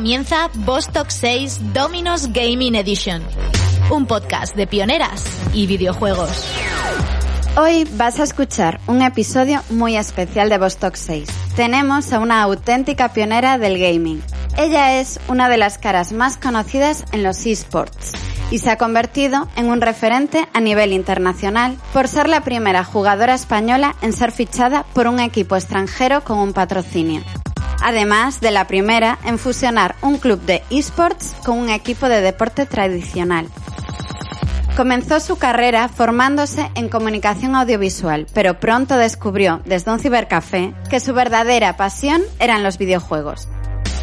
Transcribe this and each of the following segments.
comienza Vostok 6 Dominos Gaming Edition, un podcast de pioneras y videojuegos. Hoy vas a escuchar un episodio muy especial de Vostok 6. Tenemos a una auténtica pionera del gaming. Ella es una de las caras más conocidas en los esports y se ha convertido en un referente a nivel internacional por ser la primera jugadora española en ser fichada por un equipo extranjero con un patrocinio. Además de la primera en fusionar un club de esports con un equipo de deporte tradicional. Comenzó su carrera formándose en comunicación audiovisual, pero pronto descubrió desde un cibercafé que su verdadera pasión eran los videojuegos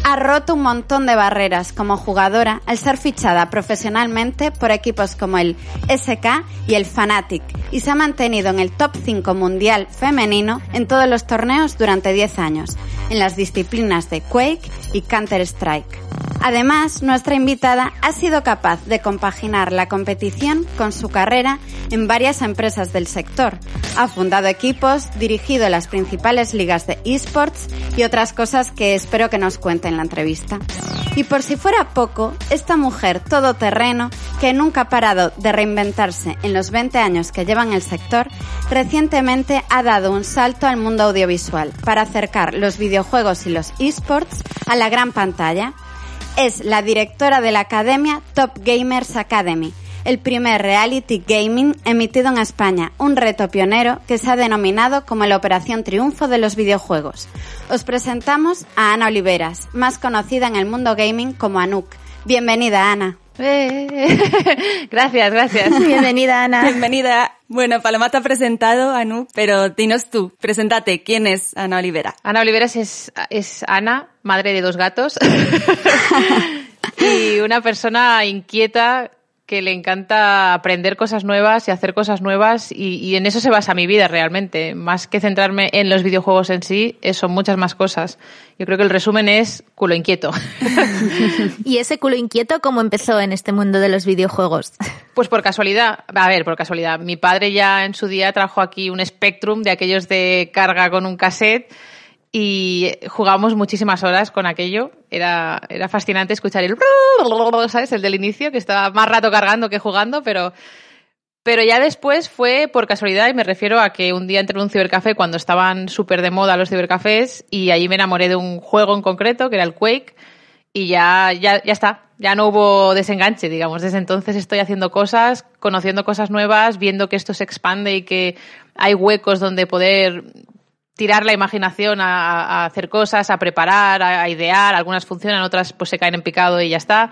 ha roto un montón de barreras como jugadora al ser fichada profesionalmente por equipos como el SK y el Fnatic y se ha mantenido en el top 5 mundial femenino en todos los torneos durante 10 años, en las disciplinas de Quake y Counter-Strike. Además, nuestra invitada ha sido capaz de compaginar la competición con su carrera en varias empresas del sector. Ha fundado equipos, dirigido las principales ligas de esports y otras cosas que espero que nos cuente en la entrevista. Y por si fuera poco, esta mujer todoterreno, que nunca ha parado de reinventarse en los 20 años que lleva en el sector, recientemente ha dado un salto al mundo audiovisual para acercar los videojuegos y los esports a la gran pantalla es la directora de la academia Top Gamers Academy, el primer reality gaming emitido en España, un reto pionero que se ha denominado como la Operación Triunfo de los videojuegos. Os presentamos a Ana Oliveras, más conocida en el mundo gaming como Anuk. Bienvenida, Ana. gracias, gracias. Bienvenida, Ana. Bienvenida. Bueno, Paloma te ha presentado, Anu, pero dinos tú, preséntate, ¿quién es Ana Olivera? Ana Oliveras es, es Ana, madre de dos gatos, y una persona inquieta que le encanta aprender cosas nuevas y hacer cosas nuevas y, en eso se basa mi vida realmente. Más que centrarme en los videojuegos en sí, son muchas más cosas. Yo creo que el resumen es culo inquieto. ¿Y ese culo inquieto cómo empezó en este mundo de los videojuegos? Pues por casualidad, a ver, por casualidad. Mi padre ya en su día trajo aquí un Spectrum de aquellos de carga con un cassette y jugábamos muchísimas horas con aquello. Era, era fascinante escuchar el ¿sabes? El del inicio, que estaba más rato cargando que jugando, pero, pero ya después fue por casualidad, y me refiero a que un día entré en un cibercafé cuando estaban súper de moda los cibercafés, y allí me enamoré de un juego en concreto, que era el Quake, y ya, ya, ya está. Ya no hubo desenganche, digamos. Desde entonces estoy haciendo cosas, conociendo cosas nuevas, viendo que esto se expande y que hay huecos donde poder tirar la imaginación a, hacer cosas, a preparar, a, idear. Algunas funcionan, otras pues se caen en picado y ya está.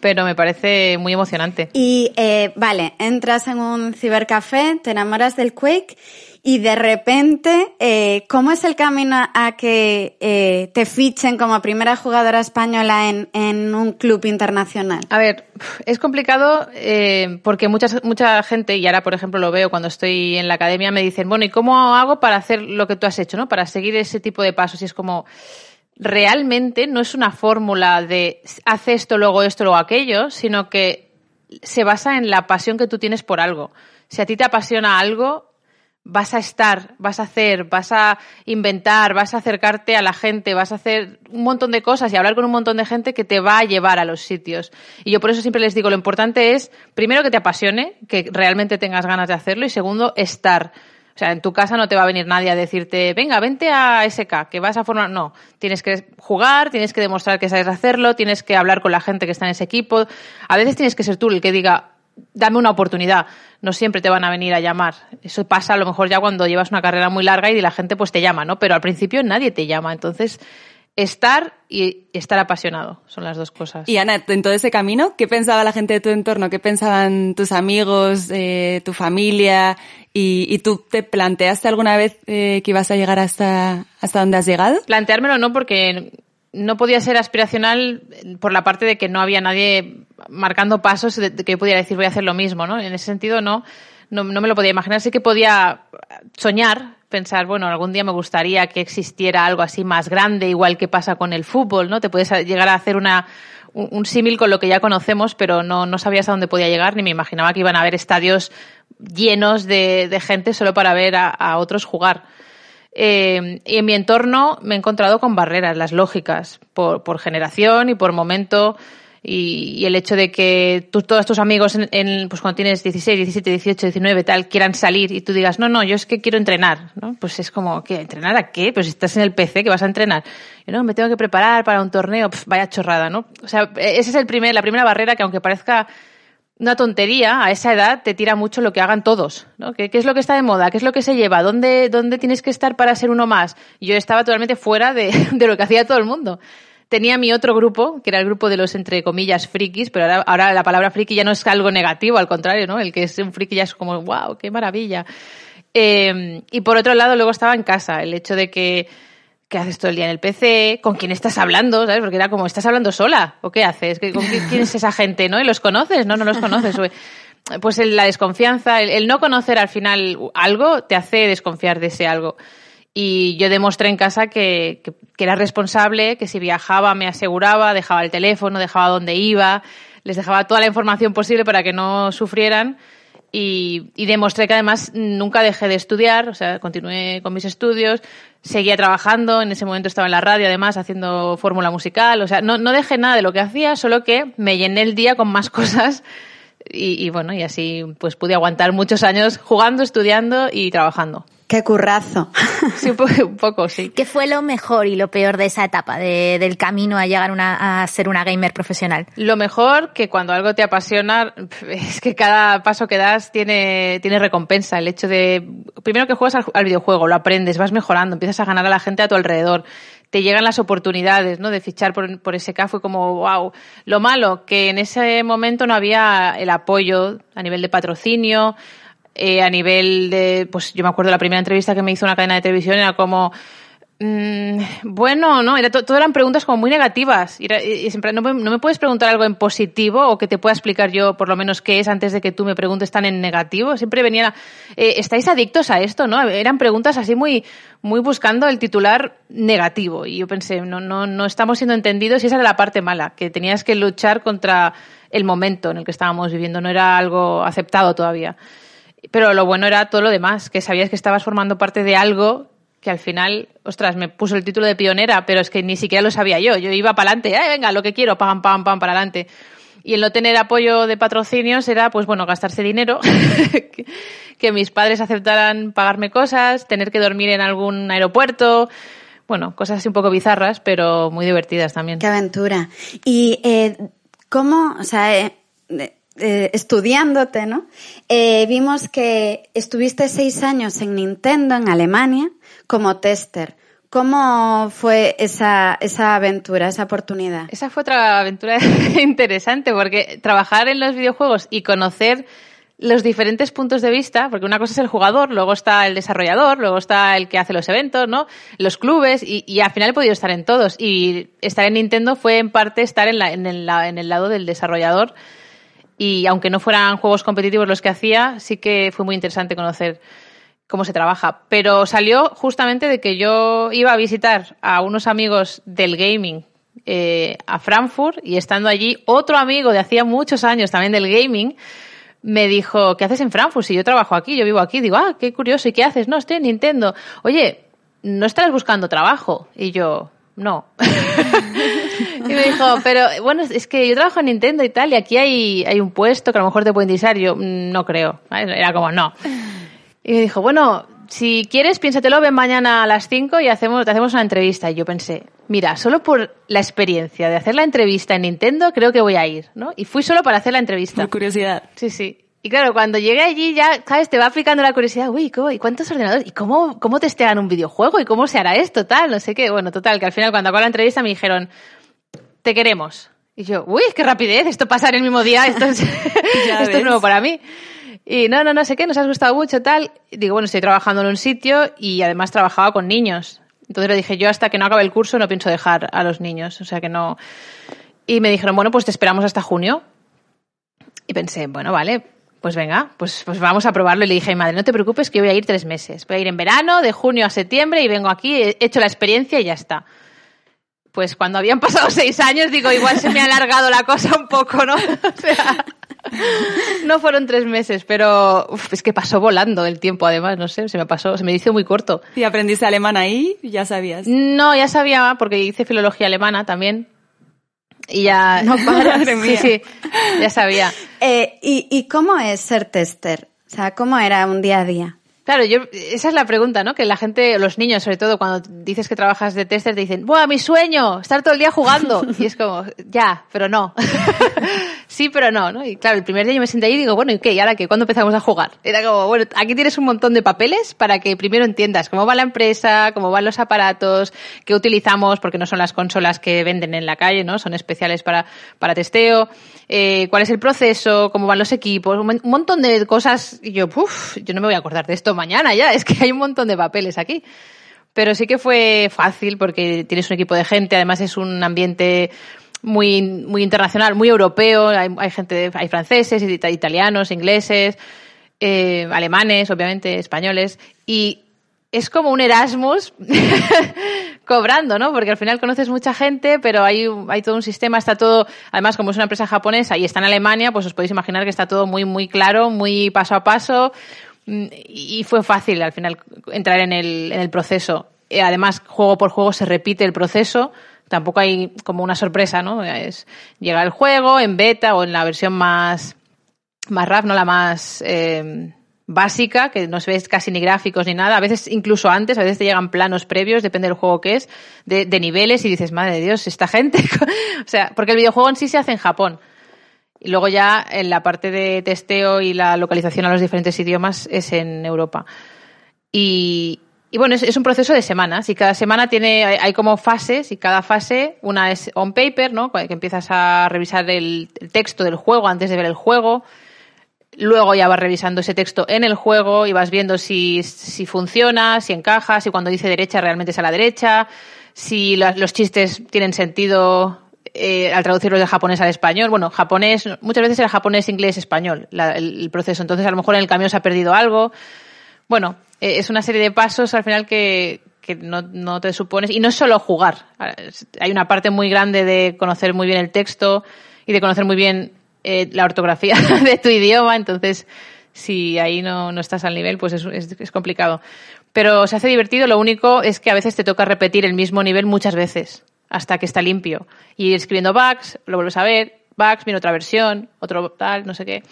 Pero me parece muy emocionante. Y eh, vale, entras en un cibercafé, te enamoras del Quake y de repente, eh, ¿cómo es el camino a que eh, te fichen como primera jugadora española en, en, un club internacional? A ver, es complicado eh, porque mucha, mucha gente, y ahora por ejemplo lo veo cuando estoy en la academia, me dicen, bueno, ¿y cómo hago para hacer lo que tú has hecho, ¿no? Para seguir ese tipo de pasos. Y es como, realmente no es una fórmula de haz esto, luego esto, luego aquello, sino que se basa en la pasión que tú tienes por algo. Si a ti te apasiona algo, vas a estar, vas a hacer, vas a inventar, vas a acercarte a la gente, vas a hacer un montón de cosas y hablar con un montón de gente que te va a llevar a los sitios. Y yo por eso siempre les digo, lo importante es, primero, que te apasione, que realmente tengas ganas de hacerlo y segundo, estar. O sea, en tu casa no te va a venir nadie a decirte, venga, vente a SK, que vas a formar. No, tienes que jugar, tienes que demostrar que sabes hacerlo, tienes que hablar con la gente que está en ese equipo. A veces tienes que ser tú el que diga, dame una oportunidad. No siempre te van a venir a llamar. Eso pasa a lo mejor ya cuando llevas una carrera muy larga y la gente pues te llama, ¿no? Pero al principio nadie te llama. Entonces, estar y estar apasionado son las dos cosas. Y Ana, en todo ese camino, ¿qué pensaba la gente de tu entorno? ¿Qué pensaban tus amigos, eh, tu familia? ¿Y, tú te planteaste alguna vez eh, que ibas a llegar hasta, hasta donde has llegado? Planteármelo no, porque no podía ser aspiracional por la parte de que no había nadie marcando pasos de que yo pudiera decir voy a hacer lo mismo, ¿no? En ese sentido no, no, me lo podía imaginar. Sí que podía soñar, pensar, bueno, algún día me gustaría que existiera algo así más grande, igual que pasa con el fútbol, ¿no? Te puedes llegar a hacer una, un, símil con lo que ya conocemos, pero no, no sabías a dónde podía llegar, ni me imaginaba que iban a haber estadios llenos de, de gente solo para ver a otros jugar. Eh, y en mi entorno me he encontrado con barreras, las lógicas, por, por generación y por momento. Y, el hecho de que tú, todos tus amigos, pues cuando tienes 16, 17, 18, 19, tal, quieran salir y tú digas, no, no, yo es que quiero entrenar, ¿no? Pues es como, ¿qué? ¿Entrenar a qué? Pues estás en el PC, que vas a entrenar? Y no, me tengo que preparar para un torneo, vaya chorrada, ¿no? O sea, esa es el primer, la primera barrera que aunque parezca una tontería, a esa edad te tira mucho lo que hagan todos, ¿no? ¿Qué, es lo que está de moda? ¿Qué es lo que se lleva? ¿Dónde, dónde tienes que estar para ser uno más? Yo estaba totalmente fuera de, de lo que hacía todo el mundo tenía mi otro grupo, que era el grupo de los, entre comillas, frikis, pero ahora, ahora la palabra friki ya no es algo negativo, al contrario, ¿no? El que es un friki ya es como, wow, qué maravilla. Eh, y por otro lado, luego estaba en casa, el hecho de que, ¿qué haces todo el día en el PC? ¿Con quién estás hablando? ¿Sabes? Porque era como, ¿estás hablando sola? ¿O qué haces? ¿Con quién es esa gente? ¿No? ¿Y los conoces? No, no los conoces. Pues la desconfianza, el no conocer al final algo te hace desconfiar de ese algo. Y yo demostré en casa que, era responsable, que si viajaba me aseguraba, dejaba el teléfono, dejaba dónde iba, les dejaba toda la información posible para que no sufrieran. Y, demostré que además nunca dejé de estudiar, o sea, continué con mis estudios, seguía trabajando, en ese momento estaba en la radio además haciendo fórmula musical, o sea, no, no dejé nada de lo que hacía, solo que me llené el día con más cosas y, y bueno, y así pues pude aguantar muchos años jugando, estudiando y trabajando. Qué currazo. Sí, un poco, sí. ¿Qué fue lo mejor y lo peor de esa etapa, del camino a llegar a ser una gamer profesional? Lo mejor que cuando algo te apasiona es que cada paso que das tiene, tiene recompensa. El hecho de, primero que juegas al, videojuego, lo aprendes, vas mejorando, empiezas a ganar a la gente a tu alrededor te llegan las oportunidades, ¿no? De fichar por, por ese fue como, wow. Lo malo, que en ese momento no había el apoyo a nivel de patrocinio, eh, a nivel de, pues yo me acuerdo la primera entrevista que me hizo una cadena de televisión era como, mm, bueno, no, era todo eran preguntas como muy negativas. Y, siempre, no, me puedes preguntar algo en positivo o que te pueda explicar yo por lo menos qué es antes de que tú me preguntes tan en negativo. Siempre venía, eh, ¿estáis adictos a esto? ¿no? Eran preguntas así muy, muy buscando el titular negativo. Y yo pensé, no, no, no estamos siendo entendidos y esa era la parte mala, que tenías que luchar contra el momento en el que estábamos viviendo. No era algo aceptado todavía. Pero lo bueno era todo lo demás, que sabías que estabas formando parte de algo que al final, ostras, me puso el título de pionera, pero es que ni siquiera lo sabía yo. Yo iba para adelante, venga, lo que quiero, pam, pam, pam, para adelante. Y el no tener apoyo de patrocinios era, pues bueno, gastarse dinero, que mis padres aceptaran pagarme cosas, tener que dormir en algún aeropuerto, bueno, cosas así un poco bizarras, pero muy divertidas también. Qué aventura. Y, eh, ¿cómo, o sea, eh, eh, estudiándote, ¿no? Eh, vimos que estuviste seis años en Nintendo, en Alemania, como tester. ¿Cómo fue esa, esa aventura, esa oportunidad? Esa fue otra aventura interesante porque trabajar en los videojuegos y conocer los diferentes puntos de vista, porque una cosa es el jugador, luego está el desarrollador, luego está el que hace los eventos, ¿no? Los clubes, y, y al final he podido estar en todos. Y estar en Nintendo fue en parte estar en, la, en, el, en el lado del desarrollador y aunque no fueran juegos competitivos los que hacía, sí que fue muy interesante conocer cómo se trabaja. Pero salió justamente de que yo iba a visitar a unos amigos del gaming eh, a Frankfurt y estando allí, otro amigo de hacía muchos años también del gaming me dijo, ¿qué haces en Frankfurt? Si yo trabajo aquí, yo vivo aquí. Digo, ah, qué curioso, ¿y qué haces? No, estoy en Nintendo. Oye, ¿no estarás buscando trabajo? Y yo, no. y me dijo, pero bueno, es que yo trabajo en Nintendo y tal, y aquí hay, hay un puesto que a lo mejor te pueden disar. Yo, mm, no creo. Era como, no. Y me dijo, bueno, si quieres, piénsatelo, ven mañana a las 5 y hacemos, te hacemos una entrevista. Y yo pensé, mira, solo por la experiencia de hacer la entrevista en Nintendo, creo que voy a ir, ¿no? Y fui solo para hacer la entrevista. Por curiosidad. Sí, sí. Y claro, cuando llegué allí ya, ¿sabes? Te va picando la curiosidad, uy, ¿cómo, ¿y cuántos ordenadores? ¿Y cómo, cómo testean un videojuego? ¿Y cómo se hará esto? Tal, no sé qué. Bueno, total, que al final cuando acabó la entrevista me dijeron, te queremos. Y yo, uy, qué rapidez, esto pasa en el mismo día, esto es, esto es nuevo para mí. Y no, no, no sé qué, nos has gustado mucho, tal. digo, bueno, estoy trabajando en un sitio y además trabajaba con niños. Entonces le dije, yo hasta que no acabe el curso no pienso dejar a los niños, o sea que no. Y me dijeron, bueno, pues te esperamos hasta junio. Y pensé, bueno, vale, pues venga, pues, pues vamos a probarlo. Y le dije madre, no te preocupes que yo voy a ir tres meses. Voy a ir en verano, de junio a septiembre, y vengo aquí, he hecho la experiencia y ya está. Pues cuando habían pasado seis años, digo, igual se me ha alargado la cosa un poco, ¿no? O sea, no fueron tres meses, pero es que pasó volando el tiempo, además, no sé, se me pasó, se me hizo muy corto. ¿Y aprendiste alemán ahí? ¿Ya sabías? No, ya sabía, porque hice filología alemana también. Y ya. No para, sí, sí, ya sabía. Eh, ¿y, ¿Y cómo es ser tester? O sea, ¿cómo era un día a día? Claro, yo, esa es la pregunta, ¿no? Que la gente, los niños sobre todo, cuando dices que trabajas de tester, te dicen, ¡buah, mi sueño! Estar todo el día jugando. Y es como, ya, pero no. sí, pero no, ¿no? Y claro, el primer día yo me senté ahí y digo, bueno, ¿y qué? ¿Y ahora qué? ¿Cuándo empezamos a jugar? Era como, bueno, aquí tienes un montón de papeles para que primero entiendas cómo va la empresa, cómo van los aparatos, qué utilizamos, porque no son las consolas que venden en la calle, ¿no? Son especiales para, para testeo, eh, cuál es el proceso, cómo van los equipos, un montón de cosas. Y yo, uff, yo no me voy a acordar de esto mañana ya, es que hay un montón de papeles aquí. Pero sí que fue fácil porque tienes un equipo de gente, además es un ambiente muy, muy internacional, muy europeo, hay, hay gente, hay franceses, italianos, ingleses, eh, alemanes, obviamente, españoles, y es como un Erasmus cobrando, ¿no? Porque al final conoces mucha gente, pero hay, hay todo un sistema, está todo, además como es una empresa japonesa y está en Alemania, pues os podéis imaginar que está todo muy, muy claro, muy paso a paso, y fue fácil al final entrar en el, en el proceso. Eh, además, juego por juego se repite el proceso. Tampoco hay como una sorpresa, ¿no? Es, llega el juego en beta o en la versión más, más RAF, no la más eh, básica, que no se ve casi ni gráficos ni nada. A veces incluso antes, a veces te llegan planos previos, depende del juego que es, de, de niveles y dices, madre de Dios, esta gente. o sea, porque el videojuego en sí se hace en Japón. Y luego ya en la parte de testeo y la localización a los diferentes idiomas es en Europa. Y, bueno, es, un proceso de semanas y cada semana tiene, hay, como fases y cada fase, una es on paper, ¿no? Que empiezas a revisar el, texto del juego antes de ver el juego. Luego ya vas revisando ese texto en el juego y vas viendo si, si funciona, si encaja, si cuando dice derecha realmente es a la derecha, si los chistes tienen sentido eh, al traducirlo de japonés al español. Bueno, japonés, muchas veces era japonés, inglés, español el, proceso. Entonces, a lo mejor en el camión se ha perdido algo. Bueno, eh, es una serie de pasos al final que, no, te supones. Y no es solo jugar. Hay una parte muy grande de conocer muy bien el texto y de conocer muy bien eh, la ortografía de tu idioma. Entonces, si ahí no, no estás al nivel, pues es, es, es complicado. Pero se hace divertido. Lo único es que a veces te toca repetir el mismo nivel muchas veces hasta que está limpio. Y escribiendo bugs, lo vuelves a ver, bugs, viene otra versión, otro tal, no sé qué.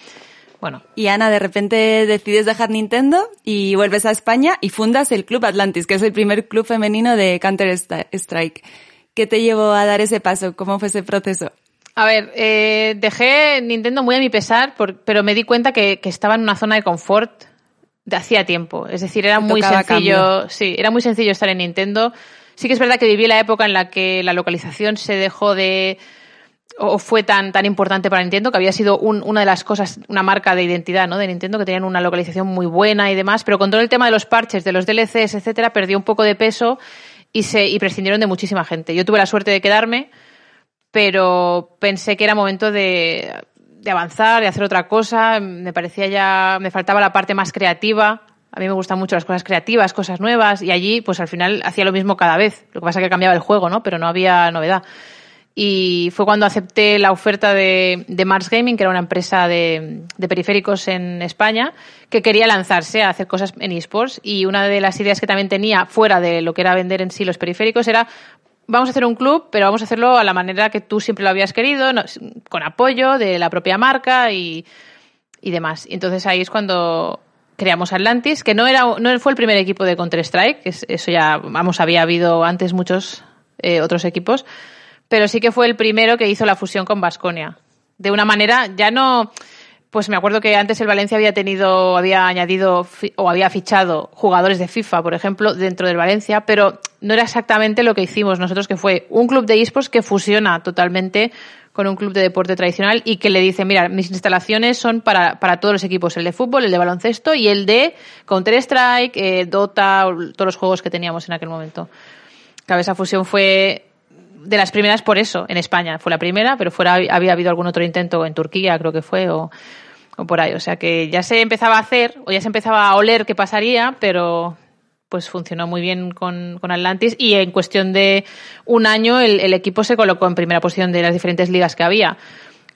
Bueno. Y Ana, de repente decides dejar Nintendo y vuelves a España y fundas el Club Atlantis, que es el primer club femenino de Counter Strike. ¿Qué te llevó a dar ese paso? ¿Cómo fue ese proceso? A ver, eh, dejé Nintendo muy a mi pesar, por, pero me di cuenta que, que, estaba en una zona de confort de hacía tiempo. Es decir, era muy sencillo, cambio. sí, era muy sencillo estar en Nintendo. Sí que es verdad que viví la época en la que la localización se dejó de o fue tan tan importante para Nintendo que había sido un, una de las cosas una marca de identidad no de Nintendo que tenían una localización muy buena y demás pero con todo el tema de los parches de los DLCs etcétera perdió un poco de peso y se y prescindieron de muchísima gente. Yo tuve la suerte de quedarme pero pensé que era momento de, de avanzar de hacer otra cosa. Me parecía ya me faltaba la parte más creativa a mí me gustan mucho las cosas creativas, cosas nuevas, y allí, pues al final hacía lo mismo cada vez. Lo que pasa es que cambiaba el juego, ¿no? Pero no había novedad. Y fue cuando acepté la oferta de, Mars Gaming, que era una empresa de, de, periféricos en España, que quería lanzarse a hacer cosas en esports. Y una de las ideas que también tenía, fuera de lo que era vender en sí los periféricos, era vamos a hacer un club, pero vamos a hacerlo a la manera que tú siempre lo habías querido, con apoyo de la propia marca y, y demás. Y entonces ahí es cuando creamos Atlantis, que no era no fue el primer equipo de Counter Strike, que eso ya vamos había habido antes muchos eh, otros equipos, pero sí que fue el primero que hizo la fusión con Basconia. De una manera ya no pues me acuerdo que antes el Valencia había tenido, había añadido o había fichado jugadores de FIFA, por ejemplo, dentro del Valencia, pero no era exactamente lo que hicimos nosotros, que fue un club de esports que fusiona totalmente con un club de deporte tradicional y que le dice, mira, mis instalaciones son para, para todos los equipos, el de fútbol, el de baloncesto y el de Counter-Strike, eh, Dota, todos los juegos que teníamos en aquel momento. Claro, esa fusión fue de las primeras por eso, en España. Fue la primera, pero fuera había habido algún otro intento en Turquía, creo que fue, o, o por ahí. O sea que ya se empezaba a hacer, o ya se empezaba a oler qué pasaría, pero pues funcionó muy bien con, con, Atlantis y en cuestión de un año el, el, equipo se colocó en primera posición de las diferentes ligas que había.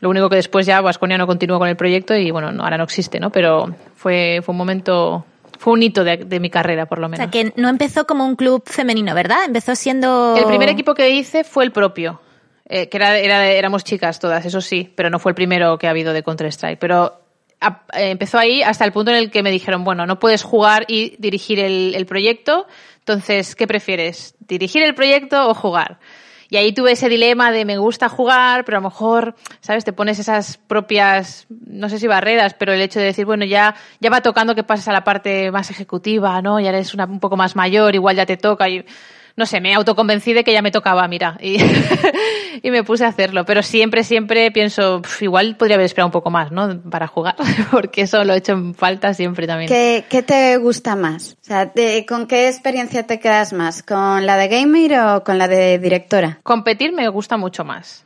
Lo único que después ya Vasconia no continuó con el proyecto y bueno, ahora no existe, ¿no? Pero fue, fue un momento fue un hito de, mi carrera, por lo menos. O sea, que no empezó como un club femenino, ¿verdad? Empezó siendo... El primer equipo que hice fue el propio, eh, que era, era, éramos chicas todas, eso sí, pero no fue el primero que ha habido de Counter-Strike. Pero eh, empezó ahí hasta el punto en el que me dijeron, bueno, no puedes jugar y dirigir el, el proyecto, entonces, ¿qué prefieres? ¿Dirigir el proyecto o jugar? Y ahí tuve ese dilema de me gusta jugar, pero a lo mejor, ¿sabes? Te pones esas propias, no sé si barreras, pero el hecho de decir, bueno, ya, ya va tocando que pases a la parte más ejecutiva, ¿no? Ya eres una, un poco más mayor, igual ya te toca. Y, no sé, me autoconvencí de que ya me tocaba, mira, y, y me puse a hacerlo. Pero siempre, siempre pienso, igual podría haber esperado un poco más, ¿no? Para jugar, porque eso lo he hecho en falta siempre también. ¿Qué, qué te gusta más? O sea, ¿con qué experiencia te quedas más? ¿Con la de gamer o con la de directora? Competir me gusta mucho más.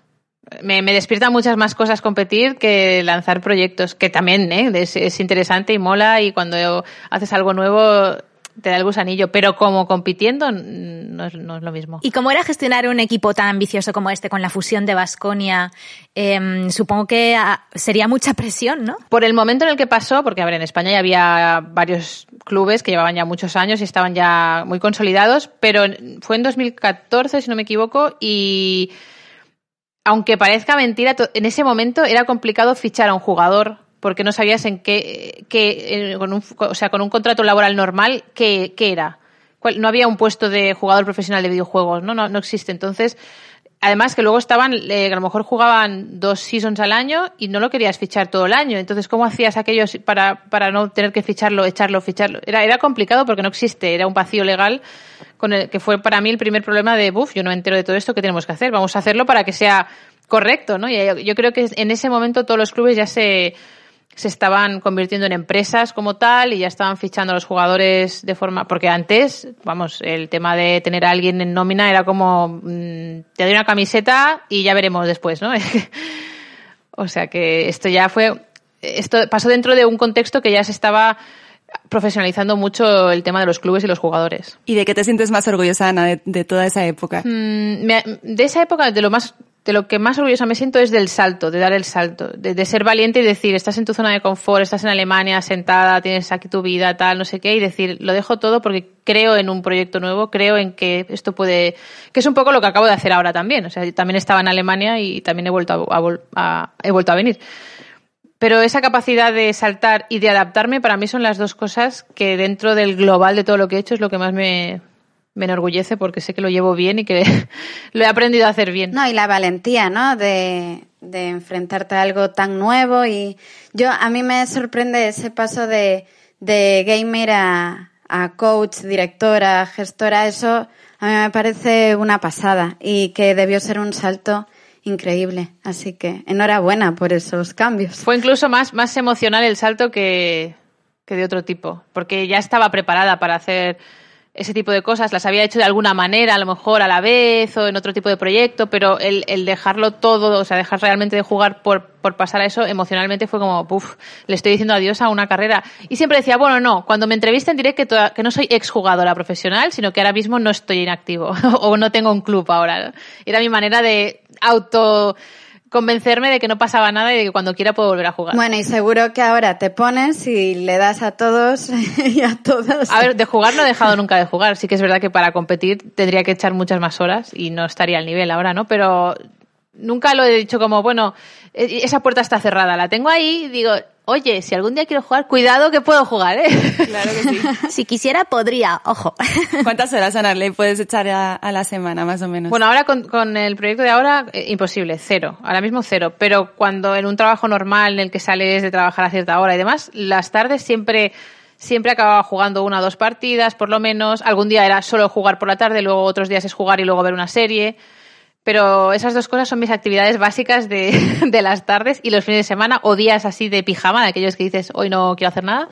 Me, me, despierta muchas más cosas competir que lanzar proyectos, que también ¿eh? es, es, interesante y mola y cuando haces algo nuevo te da el gusanillo, pero como compitiendo no es, no es, lo mismo. ¿Y cómo era gestionar un equipo tan ambicioso como este con la fusión de Basconia? Eh, supongo que ah, sería mucha presión, ¿no? Por el momento en el que pasó, porque a ver, en España ya había varios clubes que llevaban ya muchos años y estaban ya muy consolidados, pero fue en 2014, si no me equivoco, y aunque parezca mentira, en ese momento era complicado fichar a un jugador porque no sabías en qué, qué con un, o sea, con un contrato laboral normal, qué, qué era. No había un puesto de jugador profesional de videojuegos, ¿no? No, no existe. Entonces, además que luego estaban, eh, a lo mejor jugaban dos seasons al año y no lo querías fichar todo el año. Entonces, ¿cómo hacías aquellos para, para no tener que ficharlo, echarlo, ficharlo? Era, era complicado porque no existe, era un vacío legal con el que fue para mí el primer problema de, buf, yo no me entero de todo esto, ¿qué tenemos que hacer? Vamos a hacerlo para que sea correcto, ¿no? Y yo creo que en ese momento todos los clubes ya se, se estaban convirtiendo en empresas como tal y ya estaban fichando a los jugadores de forma porque antes vamos el tema de tener a alguien en nómina era como mmm, te doy una camiseta y ya veremos después no o sea que esto ya fue esto pasó dentro de un contexto que ya se estaba profesionalizando mucho el tema de los clubes y los jugadores. ¿Y de qué te sientes más orgullosa, Ana, de, de toda esa época? Mm, me, de esa época, de lo más de lo que más orgullosa me siento es del salto, de dar el salto, de, ser valiente y decir, estás en tu zona de confort, estás en Alemania sentada, tienes aquí tu vida, tal, no sé qué, y decir, lo dejo todo porque creo en un proyecto nuevo, creo en que esto puede, que es un poco lo que acabo de hacer ahora también. O sea, también estaba en Alemania y también he vuelto a, a he vuelto a venir. Pero esa capacidad de saltar y de adaptarme para mí son las dos cosas que dentro del global de todo lo que he hecho es lo que más me, me enorgullece porque sé que lo llevo bien y que lo he aprendido a hacer bien. No, y la valentía, ¿no? De, de enfrentarte a algo tan nuevo y yo, a mí me sorprende ese paso de, de gamer a, a coach, directora, gestora, eso a mí me parece una pasada y que debió ser un salto increíble. Así que enhorabuena por esos cambios. Fue incluso más, más emocional el salto que, que de otro tipo, porque ya estaba preparada para hacer ese tipo de cosas, las había hecho de alguna manera, a lo mejor a la vez o en otro tipo de proyecto, pero el, el dejarlo todo, o sea, dejar realmente de jugar por, por pasar a eso, emocionalmente fue como, puff, le estoy diciendo adiós a una carrera. Y siempre decía, bueno, no, cuando me entrevisten diré que, toda, que no soy exjugadora profesional, sino que ahora mismo no estoy inactivo o no tengo un club ahora. Era mi manera de auto convencerme de que no pasaba nada y de que cuando quiera puedo volver a jugar. Bueno, y seguro que ahora te pones y le das a todos y a todas. A ver, de jugar no he dejado nunca de jugar. Sí que es verdad que para competir tendría que echar muchas más horas y no estaría al nivel ahora, ¿no? Pero nunca lo he dicho como, bueno, e-, esa puerta está cerrada, la tengo ahí, digo, oye, si algún día quiero jugar, cuidado que puedo jugar, ¿eh? Claro que sí. si quisiera, podría, ojo. ¿Cuántas horas, Ana, le puedes echar a, a, la semana, más o menos? Bueno, ahora con, con el proyecto de ahora, eh, imposible, cero. Ahora mismo cero. Pero cuando en un trabajo normal en el que sales de trabajar a cierta hora y demás, las tardes siempre siempre acababa jugando una o dos partidas, por lo menos. Algún día era solo jugar por la tarde, luego otros días es jugar y luego ver una serie. Pero esas dos cosas son mis actividades básicas de, de, las tardes y los fines de semana o días así de pijama, de aquellos que dices hoy no quiero hacer nada.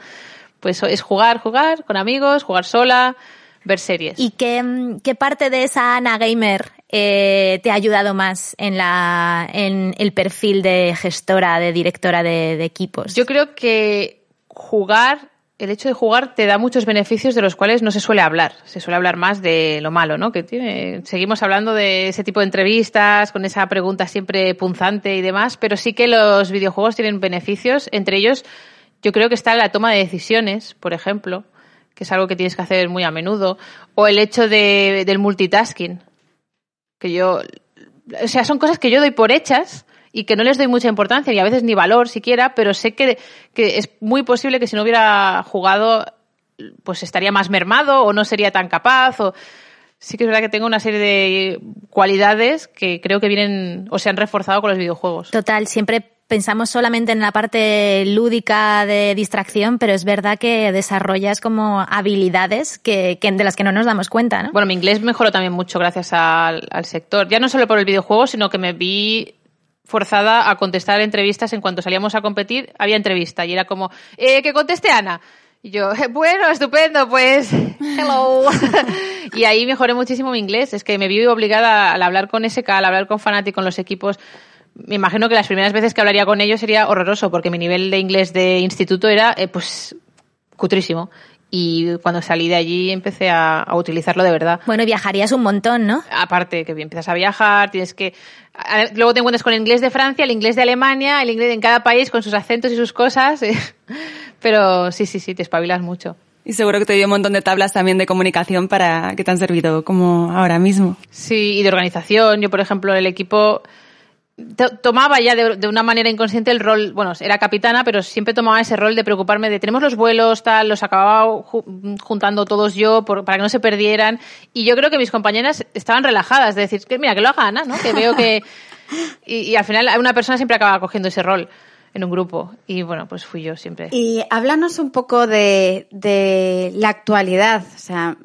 Pues es jugar, jugar con amigos, jugar sola, ver series. ¿Y qué, qué parte de esa Ana Gamer eh, te ha ayudado más en, la, en el perfil de gestora, de directora de, de equipos? Yo creo que jugar el hecho de jugar te da muchos beneficios de los cuales no se suele hablar. Se suele hablar más de lo malo, ¿no? Que tiene, seguimos hablando de ese tipo de entrevistas, con esa pregunta siempre punzante y demás, pero sí que los videojuegos tienen beneficios. Entre ellos, yo creo que está la toma de decisiones, por ejemplo, que es algo que tienes que hacer muy a menudo, o el hecho de, del multitasking, que yo, o sea, son cosas que yo doy por hechas y que no les doy mucha importancia y a veces ni valor siquiera, pero sé que, que es muy posible que si no hubiera jugado, pues estaría más mermado o no sería tan capaz o sí que es verdad que tengo una serie de cualidades que creo que vienen o se han reforzado con los videojuegos. Total, siempre pensamos solamente en la parte lúdica de distracción, pero es verdad que desarrollas como habilidades que, que de las que no nos damos cuenta, ¿no? Bueno, mi inglés mejoró también mucho gracias al, al sector. Ya no solo por el videojuego, sino que me vi forzada a contestar entrevistas en cuanto salíamos a competir, había entrevista y era como, eh, que conteste Ana. Y yo, bueno, estupendo, pues, hello. y ahí mejoré muchísimo mi inglés. Es que me vi obligada al hablar con SK, al hablar con Fanati, con los equipos. Me imagino que las primeras veces que hablaría con ellos sería horroroso, porque mi nivel de inglés de instituto era, eh, pues, cutrísimo. Y cuando salí de allí empecé a, a, utilizarlo de verdad. Bueno, viajarías un montón, ¿no? Aparte, que empiezas a viajar, tienes que... Luego te encuentras con el inglés de Francia, el inglés de Alemania, el inglés en cada país con sus acentos y sus cosas. Pero sí, sí, sí, te espabilas mucho. Y seguro que te dio un montón de tablas también de comunicación para que te han servido como ahora mismo. Sí, y de organización. Yo, por ejemplo, el equipo tomaba ya de, de, una manera inconsciente el rol, bueno, era capitana, pero siempre tomaba ese rol de preocuparme de tenemos los vuelos, tal, los acababa juntando todos yo por, para que no se perdieran. Y yo creo que mis compañeras estaban relajadas, de decir, que mira, que lo haga Ana, ¿no? Que veo que... Y, y al final una persona siempre acaba cogiendo ese rol en un grupo. Y bueno, pues fui yo siempre. Y háblanos un poco de, de la actualidad. O sea,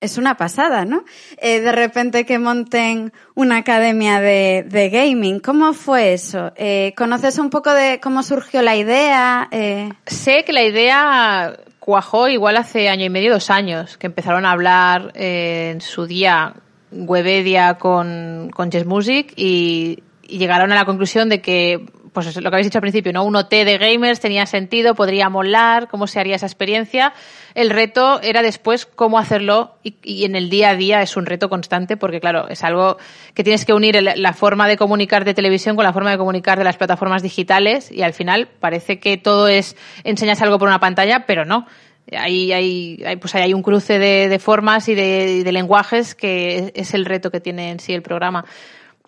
es una pasada, ¿no? Eh, de repente que monten una academia de, gaming. ¿Cómo fue eso? Eh, ¿Conoces un poco de cómo surgió la idea? Eh... Sé que la idea cuajó igual hace año y medio, dos años, que empezaron a hablar en su día Webedia con, con Jazz Music y llegaron a la conclusión de que pues lo que habéis dicho al principio, ¿no? Un OT de gamers tenía sentido, podría molar, cómo se haría esa experiencia. El reto era después cómo hacerlo y, y, en el día a día es un reto constante porque, claro, es algo que tienes que unir la forma de comunicar de televisión con la forma de comunicar de las plataformas digitales y al final parece que todo es enseñas algo por una pantalla, pero no. Ahí hay, hay, pues hay un cruce de, de formas y de, de lenguajes que es el reto que tiene en sí el programa.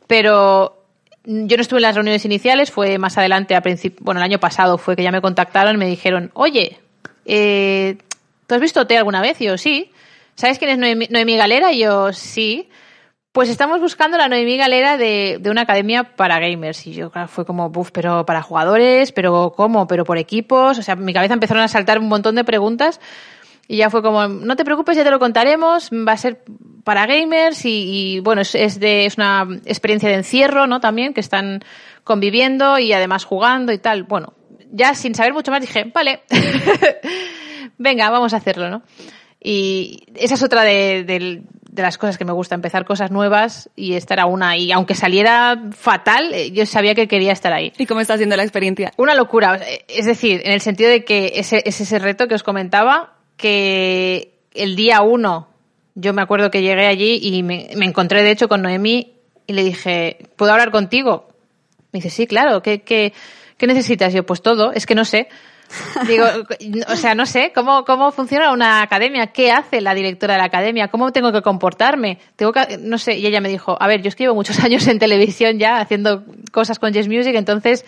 Pero yo no estuve en las reuniones iniciales, fue más adelante, a bueno, el año pasado fue que ya me contactaron y me dijeron, oye, eh, ¿tú has visto OT alguna vez? Y yo, sí. ¿Sabes quién es Noemí, Noemí Galera? Y yo, sí. Pues estamos buscando la Noemí Galera de, de, una academia para gamers. Y yo, claro, fue como, buf, pero para jugadores, pero ¿cómo? Pero por equipos. O sea, en mi cabeza empezaron a saltar un montón de preguntas. Y ya fue como, no te preocupes, ya te lo contaremos, va a ser para gamers y, y bueno, es, es, de, es una experiencia de encierro, ¿no? También, que están conviviendo y además jugando y tal. Bueno, ya sin saber mucho más dije, vale, venga, vamos a hacerlo, ¿no? Y esa es otra de, de, de, las cosas que me gusta, empezar cosas nuevas y estar a una. Y aunque saliera fatal, yo sabía que quería estar ahí. ¿Y cómo está siendo la experiencia? Una locura. Es decir, en el sentido de que ese, es ese reto que os comentaba, que el día uno, yo me acuerdo que llegué allí y me, me encontré de hecho con Noemí y le dije, ¿puedo hablar contigo? Me dice, sí, claro, ¿qué, qué, qué necesitas? Yo, pues todo, es que no sé. Digo, o sea, no sé, ¿cómo, ¿cómo funciona una academia? ¿Qué hace la directora de la academia? ¿Cómo tengo que comportarme? Tengo que, no sé, y ella me dijo, a ver, yo es que llevo muchos años en televisión ya haciendo cosas con Jazz Music, entonces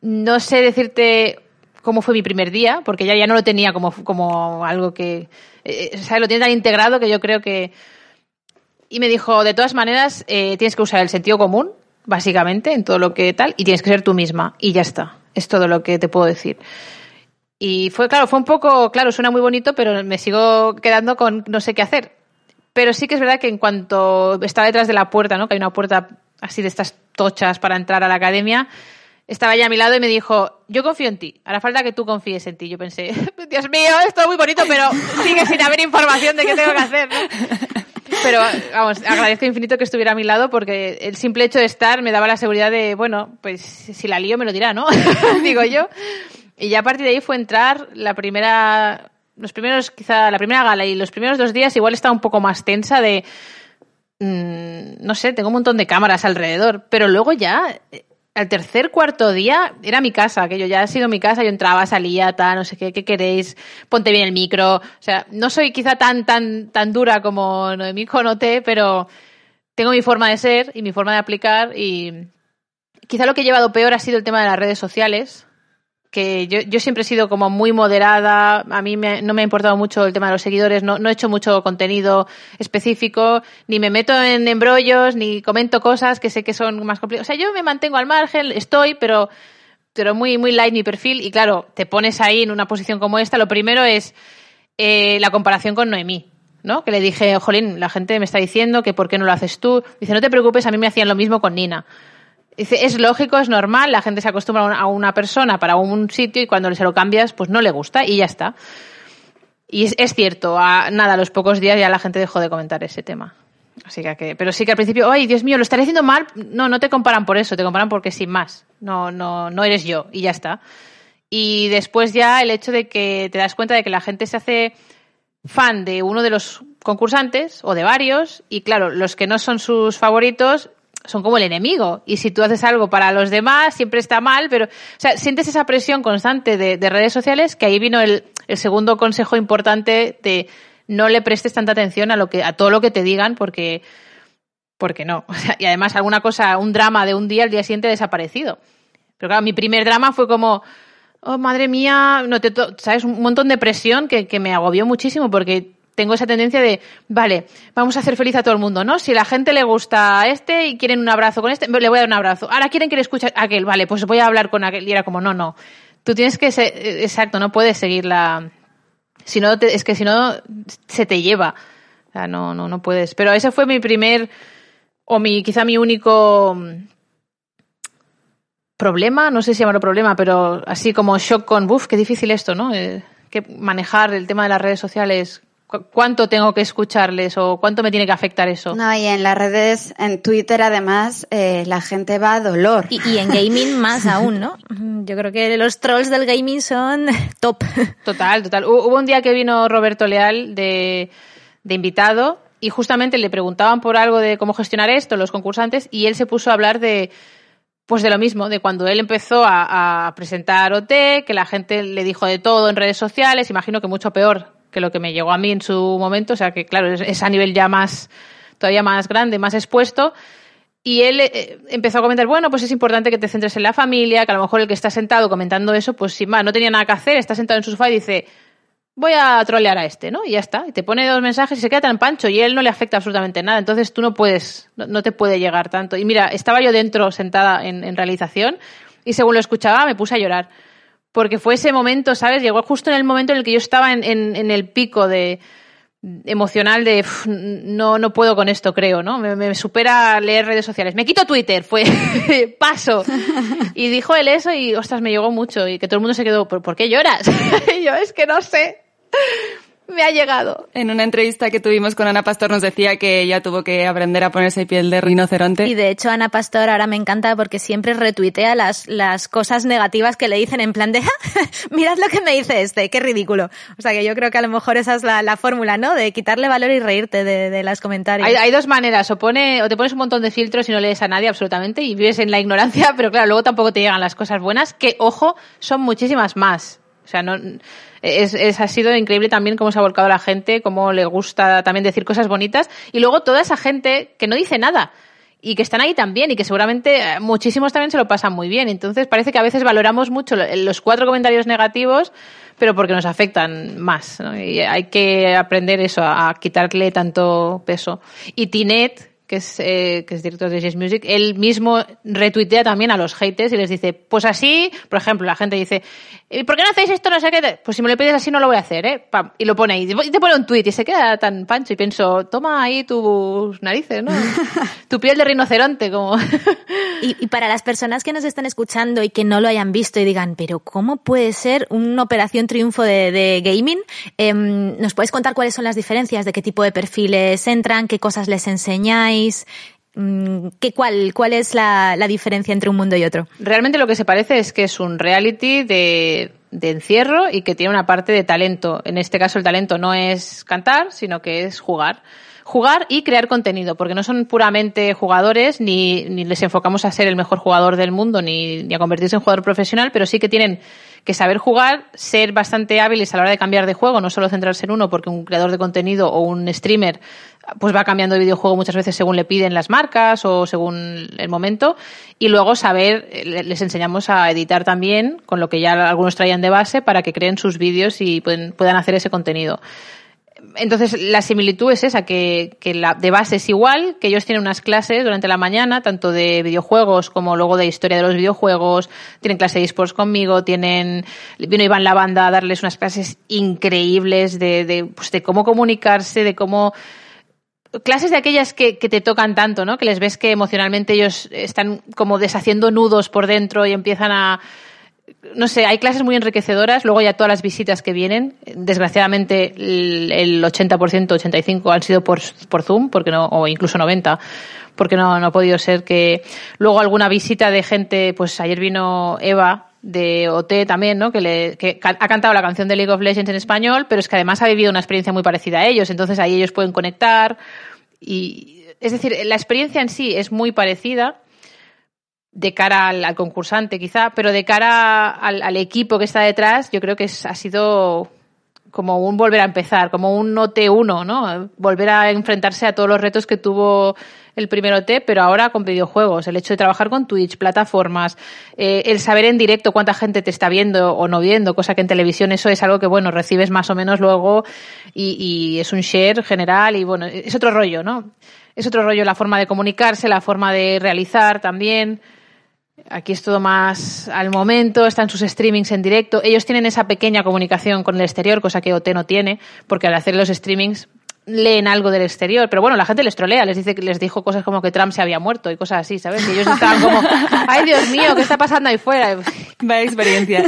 no sé decirte cómo fue mi primer día, porque ya, ya no lo tenía como, como algo que, eh, lo tiene tan integrado que yo creo que... Y me dijo, de todas maneras, eh, tienes que usar el sentido común, básicamente, en todo lo que tal, y tienes que ser tú misma, y ya está. Es todo lo que te puedo decir. Y fue, claro, fue un poco, claro, suena muy bonito, pero me sigo quedando con no sé qué hacer. Pero sí que es verdad que en cuanto estaba detrás de la puerta, ¿no? Que hay una puerta así de estas tochas para entrar a la academia, estaba ya a mi lado y me dijo, yo confío en ti, hará falta que tú confíes en ti. Yo pensé, Dios mío, es todo muy bonito, pero sigue sin haber información de qué tengo que hacer. Pero, vamos, agradezco infinito que estuviera a mi lado porque el simple hecho de estar me daba la seguridad de, bueno, pues si la lío me lo dirá, ¿no? Digo yo. Y ya a partir de ahí fue entrar la primera, los primeros, quizá la primera gala y los primeros dos días igual estaba un poco más tensa de, mm, no sé, tengo un montón de cámaras alrededor, pero luego ya, al tercer, cuarto día, era mi casa, aquello ya ha sido mi casa, yo entraba, salía, tal, no sé qué, qué queréis, ponte bien el micro, o sea, no soy quizá tan, tan, tan dura como Noemí Conote, pero tengo mi forma de ser y mi forma de aplicar y quizá lo que he llevado peor ha sido el tema de las redes sociales, que yo, yo siempre he sido como muy moderada, a mí me- no me ha importado mucho el tema de los seguidores, no, no he hecho mucho contenido específico, ni me meto en embrollos, ni comento cosas que sé que son más complicadas. O sea, yo me mantengo al margen, estoy, pero, pero muy, muy light mi perfil y claro, te pones ahí en una posición como esta, lo primero es eh, la comparación con Noemí. ¿no? Que le dije, jolín, la gente me está diciendo que por qué no lo haces tú. Dice, no te preocupes, a mí me hacían lo mismo con Nina. Dice, es lógico, es normal, la gente se acostumbra a una- persona para un sitio y cuando se lo cambias, pues no le gusta y ya está. Y es, cierto, a, nada, a los pocos días ya la gente dejó de comentar ese tema. Así que- pero sí que al principio, ay, Dios mío, lo estaré haciendo mal. No, no te comparan por eso, te comparan porque sin más. No, no, no eres yo y ya está. Y después ya el hecho de que te das cuenta de que la gente se hace fan de uno de los concursantes o de varios y claro, los que no son sus favoritos son como el enemigo. Y si tú haces algo para los demás siempre está mal, pero o sea, sientes esa presión constante de, de redes sociales que ahí vino el, el segundo consejo importante de no le prestes tanta atención a lo que a todo lo que te digan porque porque no, O sea, y además alguna cosa, un drama de un día al día siguiente desaparecido. Pero claro, mi primer drama fue como oh madre mía, no te sabes, un montón de presión que, que me agobió muchísimo porque tengo esa tendencia de, vale, vamos a hacer feliz a todo el mundo, ¿no? Si la gente le gusta a este y quieren un abrazo con este, le voy a dar un abrazo. Ahora quieren que le escuche a aquel, vale, pues voy a hablar con aquel. Y era como, no, no. Tú tienes que ser, eh, exacto, no puedes seguir la, si no, es que si no, se te lleva. O sea, no, no, no puedes. Pero ese fue mi primer, o mi, quizá mi único mm, problema, no sé si llamarlo problema, pero así como shock con, buf, qué difícil esto, ¿no? Eh, manejar el tema de las redes sociales, cuánto tengo que escucharles o cuánto me tiene que afectar eso. No, y en las redes, en Twitter además, eh, la gente va a dolor. Y, y en gaming más aún, ¿no? Yo creo que los trolls del gaming son top. Total, total. Hu- Hubo un día que vino Roberto Leal de, de invitado y justamente le preguntaban por algo de cómo gestionar esto, los concursantes, y él se puso a hablar de, pues de lo mismo, de cuando él empezó a, a presentar OT, que la gente le dijo de todo en redes sociales, imagino que mucho peor que lo que me llegó a mí en su momento, o sea que claro, es, es a nivel ya más, todavía más grande, más expuesto, y él eh, empezó a comentar, bueno, pues es importante que te centres en la familia, que a lo mejor el que está sentado comentando eso, pues sin más, no tenía nada que hacer, está sentado en su sofá y dice, voy a trolear a este, ¿no? Y ya está. Y te pone dos mensajes y se queda tan pancho y él no le afecta absolutamente nada. Entonces tú no puedes, no, no te puede llegar tanto. Y mira, estaba yo dentro sentada en, en realización y según lo escuchaba me puse a llorar. Porque fue ese momento, ¿sabes? Llegó justo en el momento en el que yo estaba en, en- el pico de emocional de "Uf, no no puedo con esto creo no me, me supera leer redes sociales me quito Twitter fue paso y dijo él eso y ostras me llegó mucho y que todo el mundo se quedó ¿por, ¿por qué lloras? y yo es que no sé me ha llegado En una entrevista que tuvimos con Ana Pastor nos decía que ella tuvo que aprender a ponerse piel de rinoceronte. Y de hecho Ana Pastor ahora me encanta porque siempre retuitea las, las cosas negativas que le dicen en plan de "Ah, mirad lo que me dice este, qué ridículo. O sea que yo creo que a lo mejor esa es la, la fórmula, ¿no? De quitarle valor y reírte de, de las comentarios. hay, hay dos maneras o pone o te pones un montón de filtros y no lees a nadie absolutamente y vives en la ignorancia pero claro luego tampoco te llegan las cosas buenas que ojo son muchísimas más o sea, no, es, es- ha sido increíble también cómo se ha volcado la gente, cómo le gusta también decir cosas bonitas. Y luego toda esa gente que no dice nada y que están ahí también y que seguramente eh, muchísimos también se lo pasan muy bien. Entonces parece que a veces valoramos mucho lo- los cuatro comentarios negativos, pero porque nos afectan más. ¿no? Y hay que aprender eso, a quitarle tanto peso. Y Tinet, que es, eh, que es director de Jazz Music, él mismo retuitea también a los haters y les dice, pues así, por ejemplo, la gente dice, "¿Y ¿por qué no hacéis esto? No sé qué. Pues si me lo pides así no lo voy a hacer, ¿eh? Pam, y lo pone ahí. Y te pone un tweet y se queda tan pancho y pienso, toma ahí tus narices, ¿no? tu piel de rinoceronte, como... Y, y para las personas que nos están escuchando y que no lo hayan visto y digan, pero ¿cómo puede ser una operación triunfo de, de gaming? Em, ¿Nos puedes contar cuáles son las diferencias? ¿De qué tipo de perfiles entran? ¿Qué cosas les enseñáis? Mm, ¿Qué, cuál, ¿Cuál es la, la diferencia entre un mundo y otro? Realmente lo que se parece es que es un reality de de encierro y que tiene una parte de talento. En este caso el talento no es cantar, sino que es jugar. Jugar y crear contenido, porque no son puramente jugadores, ni, ni les enfocamos a ser el mejor jugador del mundo, ni, ni a convertirse en jugador profesional, pero sí que tienen que saber jugar, ser bastante hábiles a la hora de cambiar de juego, no solo centrarse en uno, porque un creador de contenido o un streamer pues va cambiando de videojuego muchas veces según le piden las marcas o según el momento. Y luego saber, les enseñamos a editar también, con lo que ya algunos traían de base, para que creen sus vídeos y puedan hacer ese contenido. Entonces, la similitud es esa, que, que, la de base es igual, que ellos tienen unas clases durante la mañana, tanto de videojuegos como luego de historia de los videojuegos, tienen clase de esports conmigo, tienen, vino Iván la banda a darles unas clases increíbles de, de, pues de cómo comunicarse, de cómo, clases de aquellas que, que, te tocan tanto, ¿no? Que les ves que emocionalmente ellos están como deshaciendo nudos por dentro y empiezan a... No sé, hay clases muy enriquecedoras, luego ya todas las visitas que vienen, desgraciadamente el 80%, 85% han sido por, por Zoom, porque no, o incluso 90%, porque no, no ha podido ser que luego alguna visita de gente, pues ayer vino Eva, de OT también, ¿no? Que, le, que ha cantado la canción de League of Legends en español, pero es que además ha vivido una experiencia muy parecida a ellos, entonces ahí ellos pueden conectar y es decir, la experiencia en sí es muy parecida de cara al, concursante quizá, pero de cara al, al, equipo que está detrás, yo creo que es, ha sido como un volver a empezar, como un OT1, ¿no? Volver a enfrentarse a todos los retos que tuvo el primer OT, pero ahora con videojuegos. El hecho de trabajar con Twitch, plataformas, eh, el saber en directo cuánta gente te está viendo o no viendo, cosa que en televisión eso es algo que, bueno, recibes más o menos luego y, y es un share general y, bueno, es otro rollo, ¿no? Es otro rollo la forma de comunicarse, la forma de realizar también. Aquí es todo más al momento, están sus streamings en directo. Ellos tienen esa pequeña comunicación con el exterior, cosa que OT no tiene, porque al hacer los streamings leen algo del exterior, pero bueno, la gente les trolea, les dice que les dijo cosas como que Trump se había muerto y cosas así, ¿sabes? Y ellos estaban como, ay Dios mío, ¿qué está pasando ahí fuera? Vaya experiencia.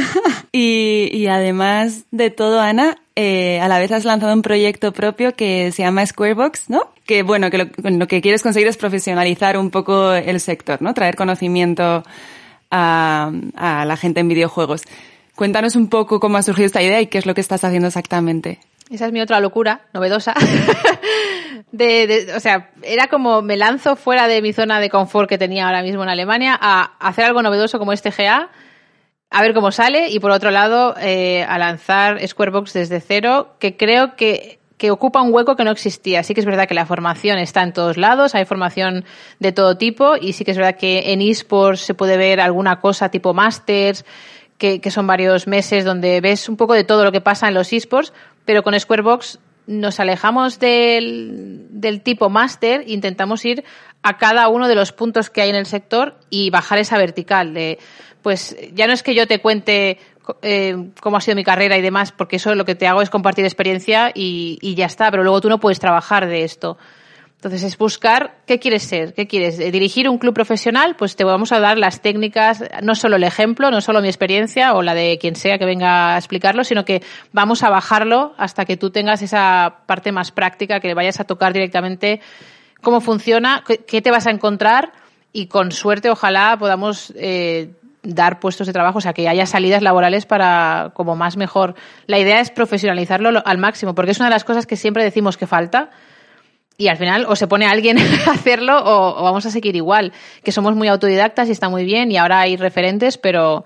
Y, y además de todo, Ana, eh, a la vez has lanzado un proyecto propio que se llama Squarebox, ¿no? Que bueno, que lo, que quieres conseguir es profesionalizar un poco el sector, ¿no? Traer conocimiento a, la gente en videojuegos. Cuéntanos un poco cómo ha surgido esta idea y qué es lo que estás haciendo exactamente. Esa es mi otra locura, novedosa. de, o sea, era como me lanzo fuera de mi zona de confort que tenía ahora mismo en Alemania a hacer algo novedoso como este GA, a ver cómo sale y por otro lado eh, a lanzar Squarebox desde cero, que creo que que ocupa un hueco que no existía. Sí que es verdad que la formación está en todos lados, hay formación de todo tipo y sí que es verdad que en esports se puede ver alguna cosa tipo masters, que, que, son varios meses donde ves un poco de todo lo que pasa en los esports, pero con Squarebox nos alejamos del, del tipo máster e intentamos ir a cada uno de los puntos que hay en el sector y bajar esa vertical de, pues ya no es que yo te cuente eh, cómo ha sido mi carrera y demás, porque eso lo que te hago es compartir experiencia y, y ya está, pero luego tú no puedes trabajar de esto. Entonces es buscar qué quieres ser, qué quieres. Eh, dirigir un club profesional, pues te vamos a dar las técnicas, no solo el ejemplo, no solo mi experiencia o la de quien sea que venga a explicarlo, sino que vamos a bajarlo hasta que tú tengas esa parte más práctica, que vayas a tocar directamente cómo funciona, qué te vas a encontrar y con suerte ojalá podamos eh, dar puestos de trabajo, o sea, que haya salidas laborales para como más mejor. La idea es profesionalizarlo al máximo, porque es una de las cosas que siempre decimos que falta y al final o se pone alguien a hacerlo o, o, vamos a seguir igual, que somos muy autodidactas y está muy bien y ahora hay referentes, pero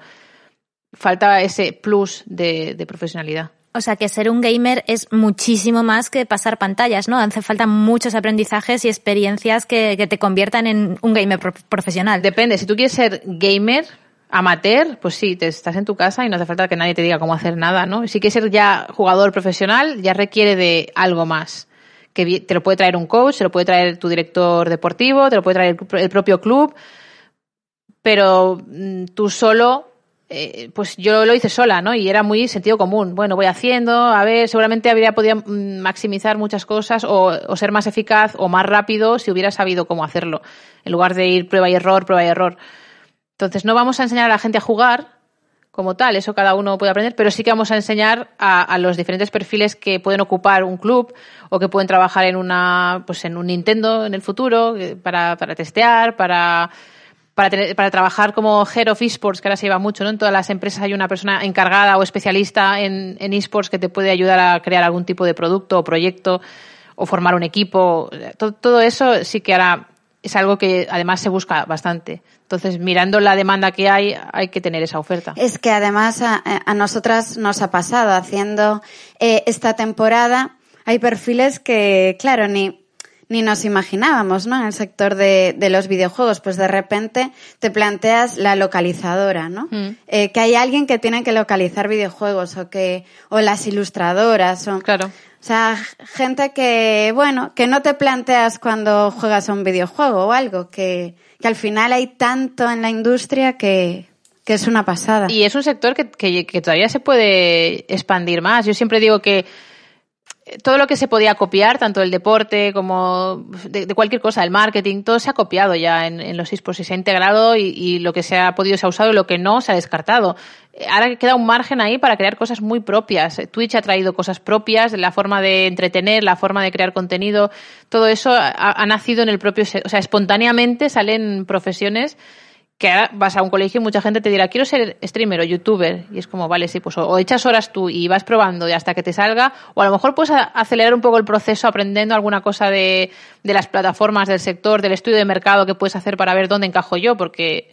falta ese plus de, de profesionalidad. O sea que ser un gamer es muchísimo más que pasar pantallas, ¿no? Hace falta muchos aprendizajes y experiencias que, que te conviertan en un gamer pro profesional. Depende, si tú quieres ser gamer, amateur, pues sí, te estás en tu casa y no hace falta que nadie te diga cómo hacer nada, ¿no? Si quieres ser ya jugador profesional, ya requiere de algo más que te lo puede traer un coach, te lo puede traer tu director deportivo, te lo puede traer el propio club, pero mm, tú solo, eh, pues yo lo hice sola, ¿no? Y era muy sentido común. Bueno, voy haciendo, a ver, seguramente habría podido mm, maximizar muchas cosas o, o ser más eficaz o más rápido si hubiera sabido cómo hacerlo, en lugar de ir prueba y error, prueba y error. Entonces, no vamos a enseñar a la gente a jugar, como tal, eso cada uno puede aprender, pero sí que vamos a enseñar a, los diferentes perfiles que pueden ocupar un club o que pueden trabajar en una, pues en un Nintendo en el futuro para, para testear, para para, tener, para trabajar como Head of Esports, que ahora se lleva mucho, ¿no? En todas las empresas hay una persona encargada o especialista en, en esports que te puede ayudar a crear algún tipo de producto o proyecto o formar un equipo. Todo, todo eso sí que ahora es algo que además se busca bastante. Entonces, mirando la demanda que hay, hay que tener esa oferta. Es que además a, a nosotras nos ha pasado haciendo eh, esta temporada. Hay perfiles que, claro, ni, ni nos imaginábamos, ¿no? En el sector de, de, los videojuegos, pues de repente te planteas la localizadora, ¿no? Mm. Eh, que hay alguien que tiene que localizar videojuegos o que, o las ilustradoras o. Claro. O sea, gente que, bueno, que no te planteas cuando juegas a un videojuego o algo, que, que al final hay tanto en la industria que, que es una pasada. Y es un sector que, que, que todavía se puede expandir más. Yo siempre digo que todo lo que se podía copiar, tanto el deporte como de, cualquier cosa, el marketing, todo se ha copiado ya en, en los esports y se ha integrado y, lo que se ha podido se ha usado y lo que no se ha descartado. Ahora queda un margen ahí para crear cosas muy propias. Twitch ha traído cosas propias, la forma de entretener, la forma de crear contenido, todo eso ha, ha nacido en el propio, o sea, espontáneamente salen profesiones que vas a un colegio y mucha gente te dirá, quiero ser streamer o youtuber. Y es como, vale, sí, pues o, o echas horas tú y vas probando y hasta que te salga, o a lo mejor puedes acelerar un poco el proceso aprendiendo alguna cosa de, de las plataformas del sector, del estudio de mercado que puedes hacer para ver dónde encajo yo, porque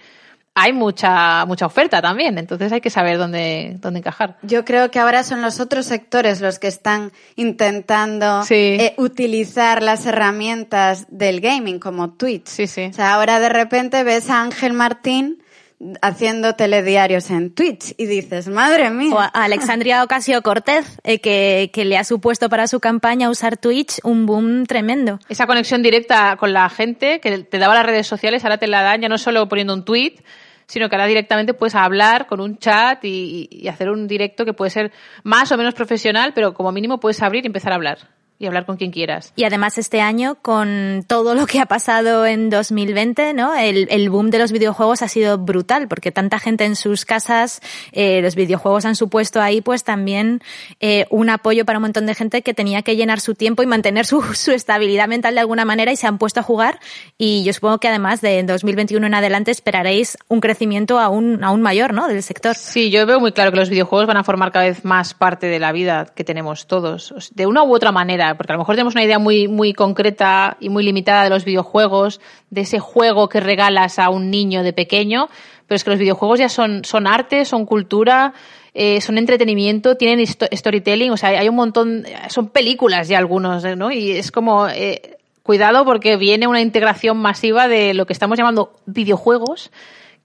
hay mucha mucha oferta también, entonces hay que saber dónde, dónde encajar. Yo creo que ahora son los otros sectores los que están intentando sí. eh, utilizar las herramientas del gaming, como Twitch. Sí, sí. O sea, ahora de repente ves a Ángel Martín haciendo telediarios en Twitch y dices, madre mía. O a Alexandria Ocasio Cortez, eh, que, que, le ha supuesto para su campaña usar Twitch un boom tremendo. Esa conexión directa con la gente que te daba las redes sociales, ahora te la dan ya no solo poniendo un tweet, sino que ahora directamente puedes hablar con un chat y, y hacer un directo que puede ser más o menos profesional, pero como mínimo puedes abrir y empezar a hablar y hablar con quien quieras. Y además este año, con todo lo que ha pasado en 2020, ¿no? El, el boom de los videojuegos ha sido brutal, porque tanta gente en sus casas, eh, los videojuegos han supuesto ahí pues también eh, un apoyo para un montón de gente que tenía que llenar su tiempo y mantener su, su estabilidad mental de alguna manera y se han puesto a jugar. Y yo supongo que además de 2021 en adelante esperaréis un crecimiento aún, aún mayor, ¿no? Del sector. Sí, yo veo muy claro que los videojuegos van a formar cada vez más parte de la vida que tenemos todos, de una u otra manera porque a lo mejor tenemos una idea muy, muy concreta y muy limitada de los videojuegos, de ese juego que regalas a un niño de pequeño, pero es que los videojuegos ya son, son arte, son cultura, eh, son entretenimiento, tienen storytelling, o sea, hay un montón, son películas ya algunos, ¿no? Y es como, eh, cuidado porque viene una integración masiva de lo que estamos llamando videojuegos,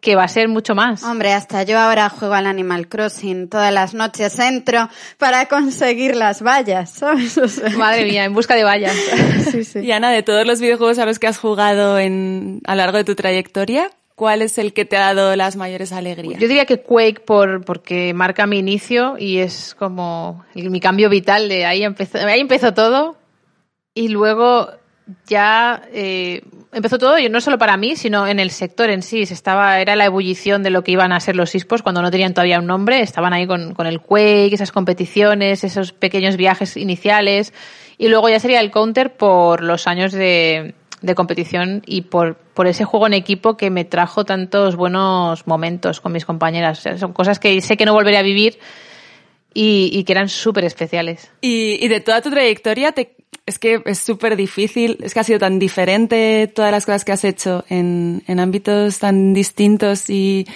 que va a ser mucho más. Hombre, hasta yo ahora juego al Animal Crossing. Todas las noches entro para conseguir las vallas, ¿sabes? O sea... Madre mía, en busca de vallas. sí, sí. Y Ana, de todos los videojuegos a los que has jugado en, a lo largo de tu trayectoria, ¿cuál es el que te ha dado las mayores alegrías? Yo diría que Quake por, porque marca mi inicio y es como mi cambio vital de ahí empezó, ahí empezó todo. Y luego ya eh, empezó todo, y no solo para mí, sino en el sector en sí. Se estaba, era la ebullición de lo que iban a ser los esports cuando no tenían todavía un nombre. Estaban ahí con, con el Quake, esas competiciones, esos pequeños viajes iniciales. Y luego ya sería el counter por los años de, de competición y por, por ese juego en equipo que me trajo tantos buenos momentos con mis compañeras. O sea, son cosas que sé que no volveré a vivir y, y que eran súper especiales. Y, y de toda tu trayectoria, te, es que es súper difícil, es que ha sido tan diferente todas las cosas que has hecho en, en ámbitos tan distintos y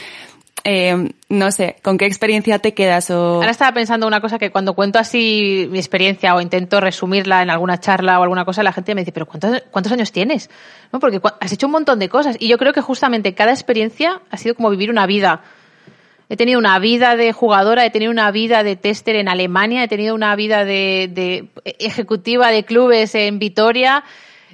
eh, no sé, ¿con qué experiencia te quedas? O... Ahora estaba pensando una cosa que cuando cuento así mi experiencia o intento resumirla en alguna charla o alguna cosa, la gente me dice, pero ¿cuántos, cuántos años tienes? ¿No? Porque has hecho un montón de cosas y yo creo que justamente cada experiencia ha sido como vivir una vida. He tenido una vida de jugadora, he tenido una vida de tester en Alemania, he tenido una vida de, de ejecutiva de clubes en Vitoria,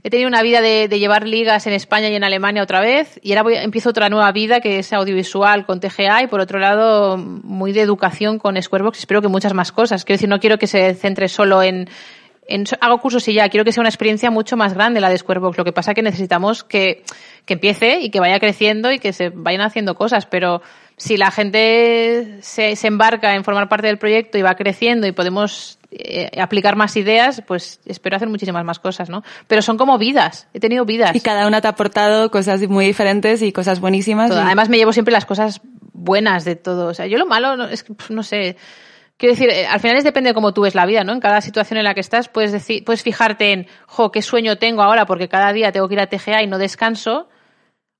he tenido una vida de, de, llevar ligas en España y en Alemania otra vez, y ahora voy, empiezo otra nueva vida que es audiovisual con TGA y por otro lado muy de educación con Squarebox, espero que muchas más cosas. Quiero decir, no quiero que se centre solo en, en hago cursos y ya, quiero que sea una experiencia mucho más grande la de Squarebox. Lo que pasa es que necesitamos que, que empiece y que vaya creciendo y que se vayan haciendo cosas, pero si la gente se, se, embarca en formar parte del proyecto y va creciendo y podemos eh, aplicar más ideas, pues espero hacer muchísimas más cosas, ¿no? Pero son como vidas, he tenido vidas. Y cada una te ha aportado cosas muy diferentes y cosas buenísimas. Y- Además me llevo siempre las cosas buenas de todo. O sea, yo lo malo no- es que, no sé. Quiero decir, eh, al final es depende de cómo tú ves la vida, ¿no? En cada situación en la que estás puedes decir, puedes fijarte en, jo, qué sueño tengo ahora porque cada día tengo que ir a TGA y no descanso.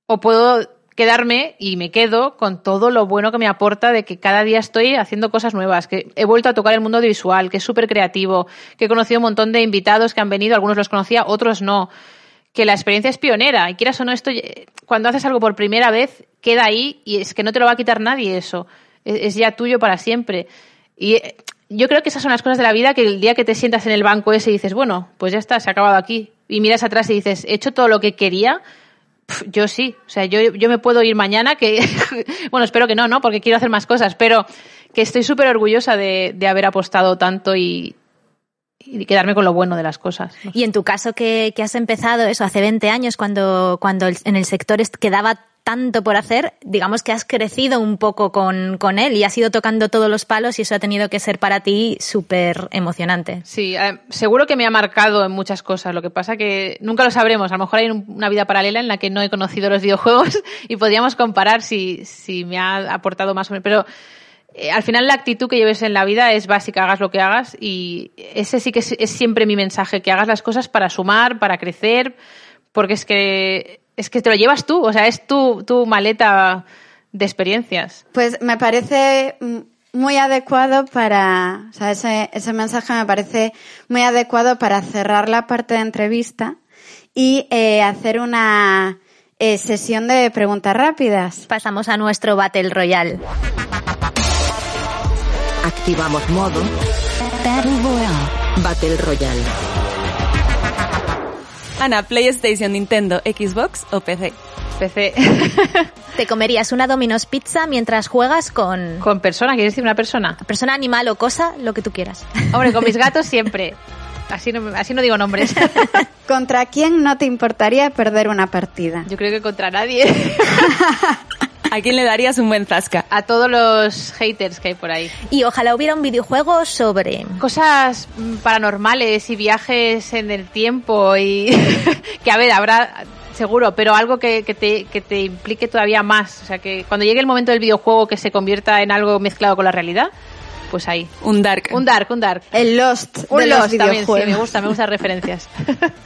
O puedo quedarme y me quedo con todo lo bueno que me aporta de que cada día estoy haciendo cosas nuevas, que he vuelto a tocar el mundo audiovisual, que es súper creativo, que he conocido un montón de invitados que han venido, algunos los conocía, otros no, que la experiencia es pionera y quieras o no esto, cuando haces algo por primera vez, queda ahí y es que no te lo va a quitar nadie eso, es, es ya tuyo para siempre. Y eh, yo creo que esas son las cosas de la vida que el día que te sientas en el banco ese y dices, bueno, pues ya está, se ha acabado aquí. Y miras atrás y dices, he hecho todo lo que quería, Yo sí, o sea, yo, yo me puedo ir mañana, que, bueno, espero que no, ¿no? Porque quiero hacer más cosas, pero que estoy súper orgullosa de, de haber apostado tanto y, y quedarme con lo bueno de las cosas. Y en tu caso que, que has empezado eso hace 20 años, cuando, cuando en el sector quedaba tanto por hacer, digamos que has crecido un poco con, con él y has ido tocando todos los palos y eso ha tenido que ser para ti súper emocionante. Sí, eh, seguro que me ha marcado en muchas cosas. Lo que pasa que nunca lo sabremos. A lo mejor hay un- una vida paralela en la que no he conocido los videojuegos y podríamos comparar si, si me ha aportado más o menos. Pero eh, al final la actitud que lleves en la vida es básica, hagas lo que hagas y ese sí que es, es siempre mi mensaje, que hagas las cosas para sumar, para crecer, porque es que es que te lo llevas tú, o sea, es tu, tu maleta de experiencias. Pues me parece muy adecuado para, o sea, ese, ese mensaje me parece muy adecuado para cerrar la parte de entrevista y eh, hacer una eh, sesión de preguntas rápidas. Pasamos a nuestro Battle Royale. Activamos modo Battle Royale. Battle Royale. Ana, PlayStation, Nintendo, Xbox o PC. PC Te comerías una Domino's Pizza mientras juegas con con persona, ¿quieres decir una persona? persona, animal o cosa, lo que tú quieras. Hombre, con mis gatos siempre. Así no, así no digo nombres. ¿Contra quién no te importaría perder una partida? Yo creo que contra nadie. ¿A quién le darías un buen zasca? A todos los haters que hay por ahí. Y ojalá hubiera un videojuego sobre Cosas mm, paranormales y viajes en el tiempo y que a ver, habrá seguro, pero algo que, que te, que te implique todavía más. O sea, que cuando llegue el momento del videojuego que se convierta en algo mezclado con la realidad, pues ahí. Un Dark. Un dark, un dark. El Lost Un de los Lost también, sí, me gusta, me gustan referencias.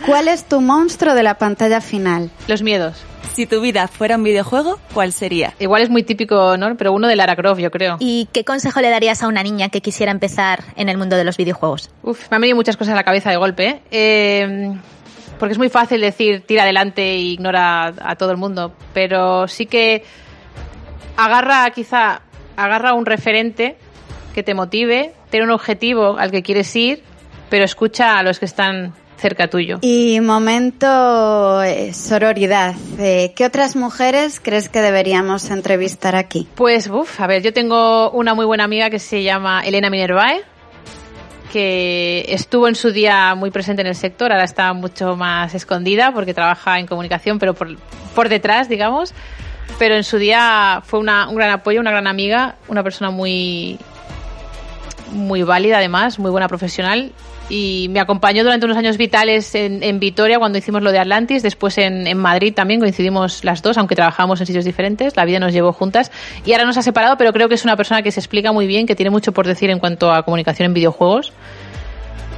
¿Cuál es tu monstruo de la pantalla final? Los miedos. Si tu vida fuera un videojuego, ¿cuál sería? Igual es muy típico, ¿no? Pero uno de Lara Croft, yo creo. ¿Y qué consejo le darías a una niña que quisiera empezar en el mundo de los videojuegos? Uf, me han venido muchas cosas a la cabeza de golpe, ¿eh? Eh, porque es muy fácil decir tira adelante e ignora a, a todo el mundo, pero sí que agarra quizá, agarra un referente que te motive, tiene un objetivo al que quieres ir, pero escucha a los que están cerca tuyo. Y momento eh, sororidad. Eh, ¿Qué otras mujeres crees que deberíamos entrevistar aquí? Pues, uff, a ver, yo tengo una muy buena amiga que se llama Elena Minervae, que estuvo en su día muy presente en el sector, ahora está mucho más escondida porque trabaja en comunicación, pero por, por detrás, digamos. Pero en su día fue una, un gran apoyo, una gran amiga, una persona muy, muy válida además, muy buena profesional. Y me acompañó durante unos años vitales en, en Vitoria cuando hicimos lo de Atlantis, después en, en Madrid también coincidimos las dos, aunque trabajábamos en sitios diferentes, la vida nos llevó juntas y ahora nos ha separado, pero creo que es una persona que se explica muy bien, que tiene mucho por decir en cuanto a comunicación en videojuegos.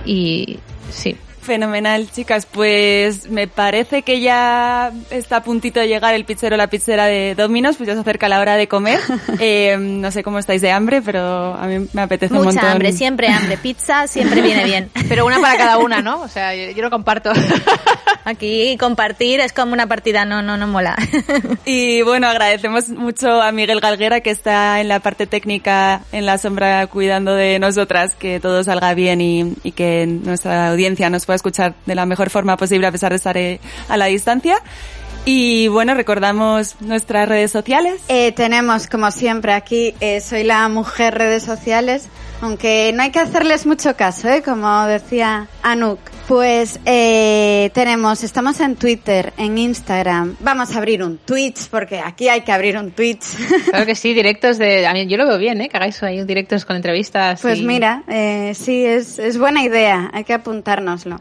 Y sí, Fenomenal, chicas. Pues me parece que ya está a puntito de llegar el pizzero o la pizzera de Domino's, pues ya se acerca la hora de comer. Eh, no sé cómo estáis de hambre, pero a mí me apetece un Mucha montón. hambre, siempre hambre. Pizza siempre viene bien. pero una para cada una, ¿no? O sea, yo, yo lo comparto. Aquí compartir es como una partida, no, no, no mola. Y bueno, agradecemos mucho a Miguel Galguera que está en la parte técnica, en la sombra, cuidando de nosotras, que todo salga bien y, y que nuestra audiencia nos pueda escuchar de la mejor forma posible a pesar de estar eh, a la distancia. Y bueno, recordamos nuestras redes sociales. Eh, tenemos, como siempre, aquí eh, Soy la Mujer redes sociales, aunque no hay que hacerles mucho caso, ¿eh? como decía Anuk. Pues eh, tenemos, estamos en Twitter, en Instagram. Vamos a abrir un Twitch, porque aquí hay que abrir un Twitch. Claro que sí, directos de... A mí, yo lo veo bien, ¿eh? Que hagáis ahí directos con entrevistas. Pues y- mira, eh, sí, es, es buena idea, hay que apuntárnoslo.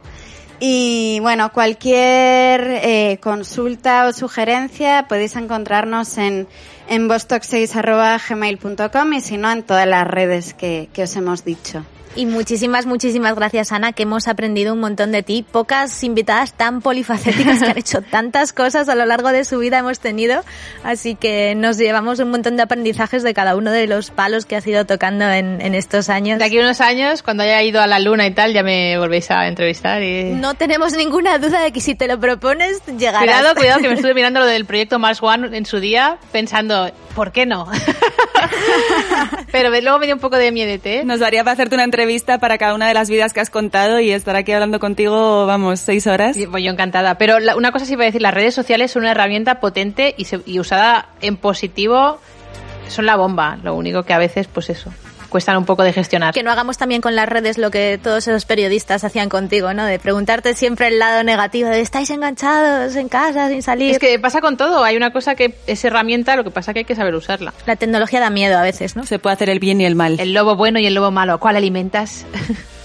Y bueno, cualquier eh, consulta o sugerencia podéis encontrarnos en, en vostok6.gmail.com y si no en todas las redes que, que os hemos dicho. Y muchísimas, muchísimas gracias, Ana, que hemos aprendido un montón de ti. Pocas invitadas tan polifacéticas que han hecho tantas cosas a lo largo de su vida hemos tenido. Así que nos llevamos un montón de aprendizajes de cada uno de los palos que has ido tocando en, en estos años. De aquí a unos años, cuando haya ido a la luna y tal, ya me volvéis a entrevistar y... No tenemos ninguna duda de que si te lo propones, llegarás. Cuidado, cuidado, que me estuve mirando lo del proyecto Mars One en su día, pensando, ¿por qué no? Pero luego me dio un poco de miedete, ¿eh? Nos daría para hacerte una entrevista para cada una de las vidas que has contado y estar aquí hablando contigo, vamos, seis horas. Sí, Pues yo encantada. Pero una cosa sí iba a decir, las redes sociales son una herramienta potente y, se- y usada en positivo son la bomba. Lo único que a veces, pues eso, cuestan un poco de gestionar. Que no hagamos también con las redes lo que todos esos periodistas hacían contigo, ¿no? De preguntarte siempre el lado negativo de estáis enganchados en casa sin salir. Es que pasa con todo. Hay una cosa que es herramienta, lo que pasa que hay que saber usarla. La tecnología da miedo a veces, ¿no? Se puede hacer el bien y el mal. El lobo bueno y el lobo malo. ¿Cuál alimentas?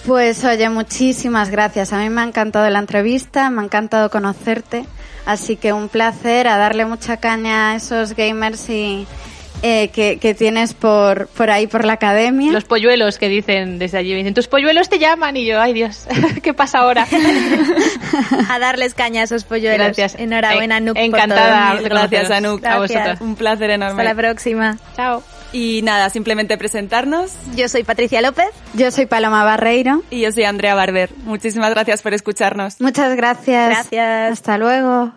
Pues oye, muchísimas gracias. A mí me ha encantado la entrevista, me ha encantado conocerte. Así que un placer a darle mucha caña a esos gamers y, eh, que, que tienes por, por ahí por la academia. Los polluelos que dicen desde allí. me Dicen, tus polluelos te llaman. Y yo, ay Dios, ¿qué pasa ahora? A darles caña a esos polluelos. Gracias. Enhorabuena, En- Nuk. por encantada. todo. Gracias. Anuk. A vosotras. Un placer enorme. Hasta la próxima. Chao. Y nada, simplemente presentarnos. Yo soy Patricia López. Yo soy Paloma Barreiro. Y yo soy Andrea Barber. Muchísimas gracias por escucharnos. Muchas gracias. Gracias. Hasta luego.